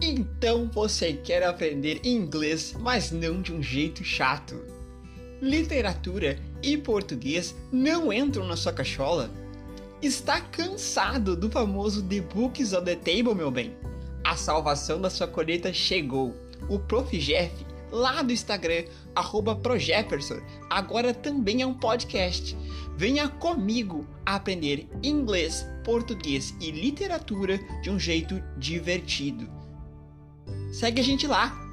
Então você quer aprender inglês, mas não de um jeito chato. Literatura e português não entram na sua cachola? Está cansado do famoso The Books on the Table, meu bem? A salvação da sua colheita chegou. O Prof. Jeff, lá do Instagram, Projefferson, agora também é um podcast. Venha comigo aprender inglês, português e literatura de um jeito divertido. Segue a gente lá,